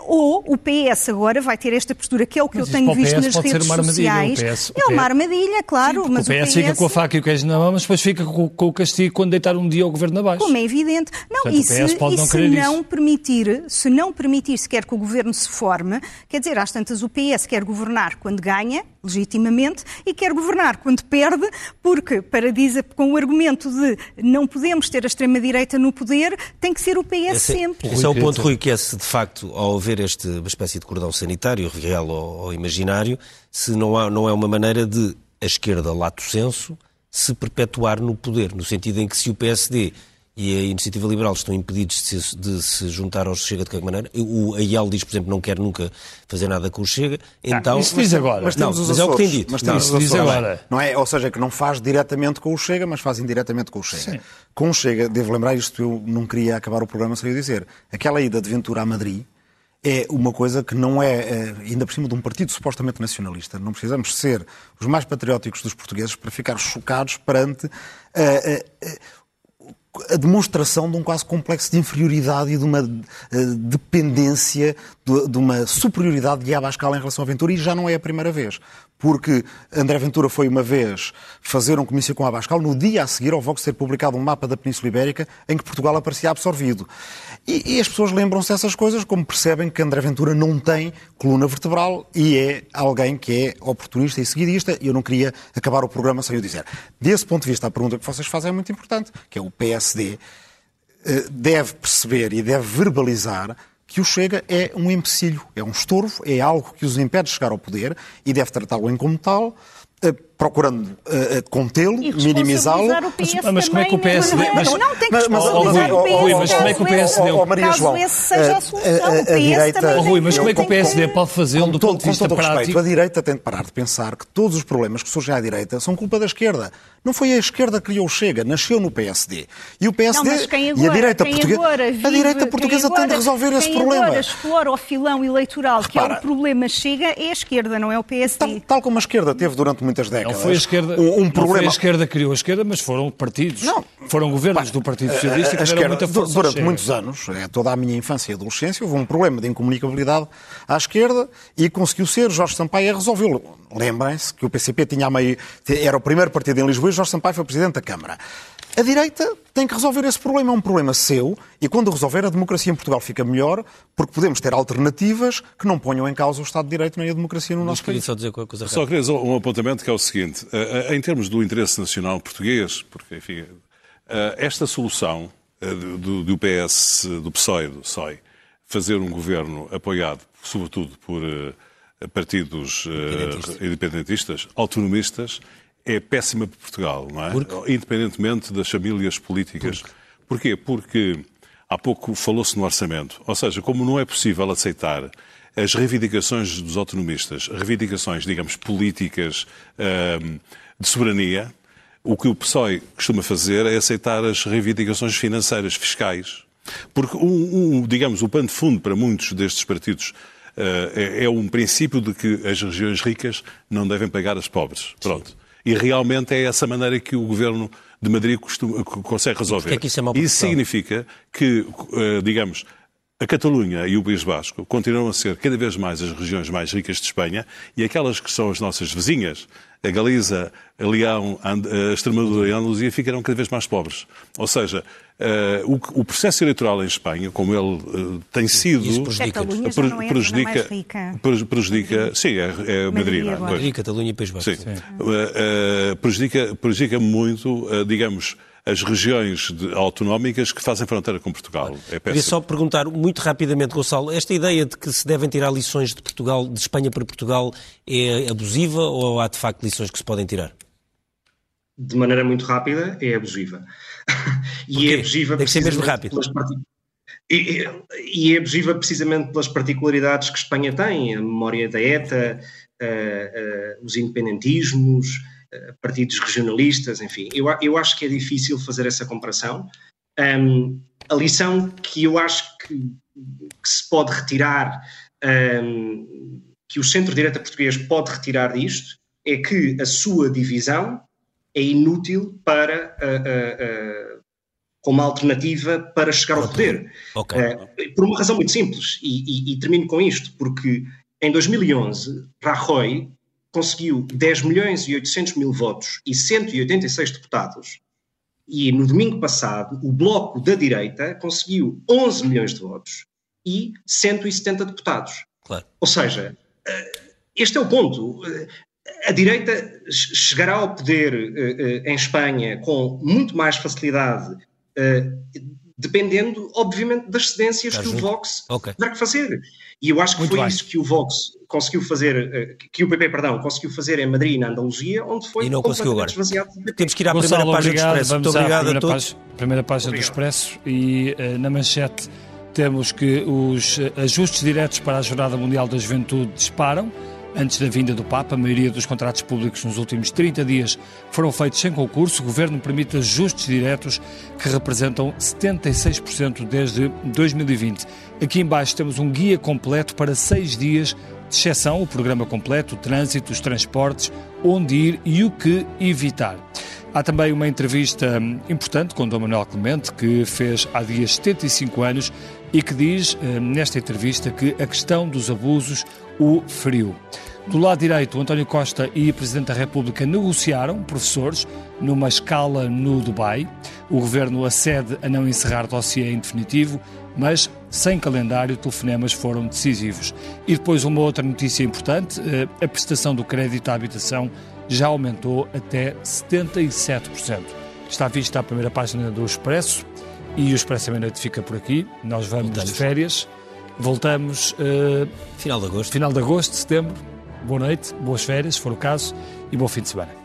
ou o PS agora vai ter esta postura que é o que Mas eu tenho o visto PS nas redes o sociais. PS o é uma PS armadilha, claro, Sim, mas o PS, fica com a faca e o queijo na mão, mas depois fica com, com o castigo quando deitar um dia o governo abaixo. Como é evidente. Não, Portanto, e o PS se, e não se não permitir, se não permitir sequer que o governo se forme, quer dizer, às tantas o PS quer governar quando ganha, legitimamente, e quer governar quando perde, porque, para dizer, com o argumento de não podemos ter a extrema-direita no poder, tem que ser o PS Esse, sempre. esse é o ponto, Rui, que é se de facto, ao haver este, uma espécie de cordão sanitário, real ou, ou imaginário, se não, há, não é uma maneira de a esquerda, lato senso, se perpetuar no poder, no sentido em que se o PSD e a Iniciativa Liberal estão impedidos de se, de se juntar ao Chega de qualquer maneira. O AIAL diz, por exemplo, não quer nunca fazer nada com o Chega. Então, isso diz agora. Mas não, temos os mas é o que tem dito. Mas Não, temos isso os diz agora. Não é? Ou seja, que não faz diretamente com o Chega, mas faz indiretamente com o Chega. Sim. Com o Chega, devo lembrar isto, eu não queria acabar o programa sem eu dizer. Aquela ida de Ventura a Madrid é uma coisa que não é, eh, ainda por cima de um partido supostamente nacionalista. Não precisamos ser os mais patrióticos dos portugueses para ficar chocados perante eh, eh, a demonstração de um quase complexo de inferioridade e de uma eh, dependência, de, de uma superioridade de Abascal em relação a Ventura, e já não é a primeira vez. Porque André Ventura foi uma vez fazer um comício com Abascal, no dia a seguir ao Vox ter publicado um mapa da Península Ibérica em que Portugal aparecia absorvido. E, e as pessoas lembram-se dessas coisas como percebem que André Ventura não tem coluna vertebral e é alguém que é oportunista e seguidista, e eu não queria acabar o programa sem o dizer. Desse ponto de vista, a pergunta que vocês fazem é muito importante, que é o PSD eh, deve perceber e deve verbalizar que o Chega é um empecilho, é um estorvo, é algo que os impede de chegar ao poder e deve tratá-lo em como tal, eh, procurando eh, contê-lo, minimizá-lo. Mas- mas como é que o PSD não, mas- não tem que mas- mas- oh, o Rui, PS. Rui, mas como é que o PSD esse- Oh, Maria caso João, esse seja a- a solução, a- a direita- Oh, Rui, mas como é que o PSD pode fazê-lo do todo, ponto de vista respeito, prático? a direita tem de parar de pensar que todos os problemas que surgem à direita são culpa da esquerda. Não foi a esquerda que criou o Chega, nasceu no PSD. E o PSD Não, e a direita portuguesa, agora vive, a direita portuguesa agora- tem de resolver esse quem problema. agora explora o filão eleitoral, que é o problema chega, é a esquerda, não é o PSD. Tal, tal como a esquerda teve durante muitas Não décadas foi a esquerda, um, um não foi problema. a esquerda que criou a esquerda, mas foram partidos. Não. Foram governos do Partido Socialista que a esquerda, muita força durante Chega. muitos anos, é, toda a minha infância e adolescência, houve um problema de incomunicabilidade à esquerda e conseguiu ser Jorge Sampaio a resolvê-lo. Lembrem-se que o PCP tinha a meio, era o primeiro partido em Lisboa e Jorge Sampaio foi presidente da Câmara. A direita tem que resolver esse problema, é um problema seu, e quando resolver, a democracia em Portugal fica melhor, porque podemos ter alternativas que não ponham em causa o Estado de Direito nem a democracia no Mas nosso país. só dizer qualquer coisa Só queria dizer um apontamento que é o seguinte: eh, eh, em termos do interesse nacional português, porque, enfim, eh, esta solução do, do PS, do PSOE, do PSOE, fazer um governo apoiado, sobretudo por, partidos independentistas, autonomistas, é péssima para Portugal, não é? Porque? Independentemente das famílias políticas. Porque? Porquê? Porque há pouco falou-se no orçamento. Ou seja, como não é possível aceitar as reivindicações dos autonomistas, reivindicações, digamos, políticas uh, de soberania, o que o PSOE costuma fazer é aceitar as reivindicações financeiras, fiscais. Porque, um, um digamos, o pano de fundo para muitos destes partidos uh, é, é, um princípio de que as regiões ricas não devem pagar as pobres. Pronto. Sim. E realmente é essa maneira que o governo de Madrid costuma, consegue resolver. É isso, é isso significa que, uh, digamos, a Catalunha e o País Basco continuam a ser cada vez mais as regiões mais ricas de Espanha e aquelas que são as nossas vizinhas, a Galiza, a Leão, a Extremadura e a Andaluzia, ficarão cada vez mais pobres. Ou seja, uh, o, o, processo eleitoral em Espanha, como ele uh, tem sido. Isso prejudica. Pre, prejudica, prejudica, prejudica sim, é, é Madrid. Madrid, Madrid Catalunha e País Basco. Sim. sim. Uh, prejudica, prejudica muito, digamos as regiões de, autonómicas que fazem fronteira com Portugal. É Queria só perguntar muito rapidamente, Gonçalo, esta ideia de que se devem tirar lições de Portugal, de Espanha para Portugal, é abusiva ou há de facto lições que se podem tirar? De maneira muito rápida, é abusiva. *laughs* e é abusiva Tem que ser mesmo rápido. E, e, é abusiva precisamente pelas particularidades que Espanha tem, a memória da ETA, uh, uh, os independentismos, partidos regionalistas, enfim. Eu, eu acho que é difícil fazer essa comparação. Um, a lição que eu acho que, que se pode retirar, um, que o centro-direita português pode retirar disto, é que a sua divisão é inútil para uh, uh, uh, como alternativa para chegar ao poder. Okay. por uma razão muito simples, e, e, e termino com isto, porque em 2011 Rajoy conseguiu 10 milhões e 800 mil votos e 186 deputados, e no domingo passado o Bloco da Direita conseguiu 11 milhões de votos e 170 deputados. Claro. Ou seja, este é o ponto. Eh, a direita chegará ao poder eh, em Espanha com muito mais facilidade, dependendo, obviamente, das cedências que o Vox okay. terá que fazer. E eu acho que Muito foi bem. isso que o Vox conseguiu fazer, eh, que o PP, perdão, conseguiu fazer em Madrid e na Andaluzia, onde foi e não conseguiu agora. esvaziado. Temos que ir à Gonçalo, primeira página obrigado. do Expresso. Vamos Muito obrigado a todos. Página, primeira página obrigado. do Expresso e uh, na manchete temos que os eh, ajustes diretos para a Jornada Mundial da Juventude disparam. Antes da vinda do Papa, a maioria dos contratos públicos nos últimos 30 dias foram feitos sem concurso. O governo permite ajustes diretos que representam 76% desde 2020. Aqui embaixo temos um guia completo para seis dias de exceção, o programa completo, o trânsito, os transportes, onde ir e o que evitar. Há também uma entrevista hum, importante com Dom Manuel Clemente, que fez há dias 75 anos e que diz hum, nesta entrevista que a questão dos abusos o feriu. Do lado direito, António Costa e o Presidente da República negociaram, professores, numa escala no Dubai. O governo acede a não encerrar dossiê em definitivo, mas sem calendário, telefonemas foram decisivos. E depois uma outra notícia importante, eh, a prestação do crédito à habitação já aumentou até 77%. Está vista a primeira página do Expresso e o Expresso à fica por aqui. Nós vamos Voltamos. de férias. Voltamos uh, final de agosto. Final de agosto, setembro. Boa noite, boas férias, se for o caso, e bom fim de semana.